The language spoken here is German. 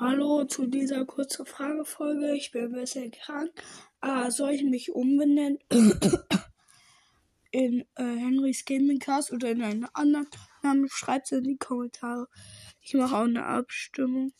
Hallo zu dieser kurzen Fragefolge. Ich bin ein bisschen krank. Ah, soll ich mich umbenennen in äh, Henrys Gamingcast oder in einen anderen Namen? Schreibt es in die Kommentare. Ich mache auch eine Abstimmung.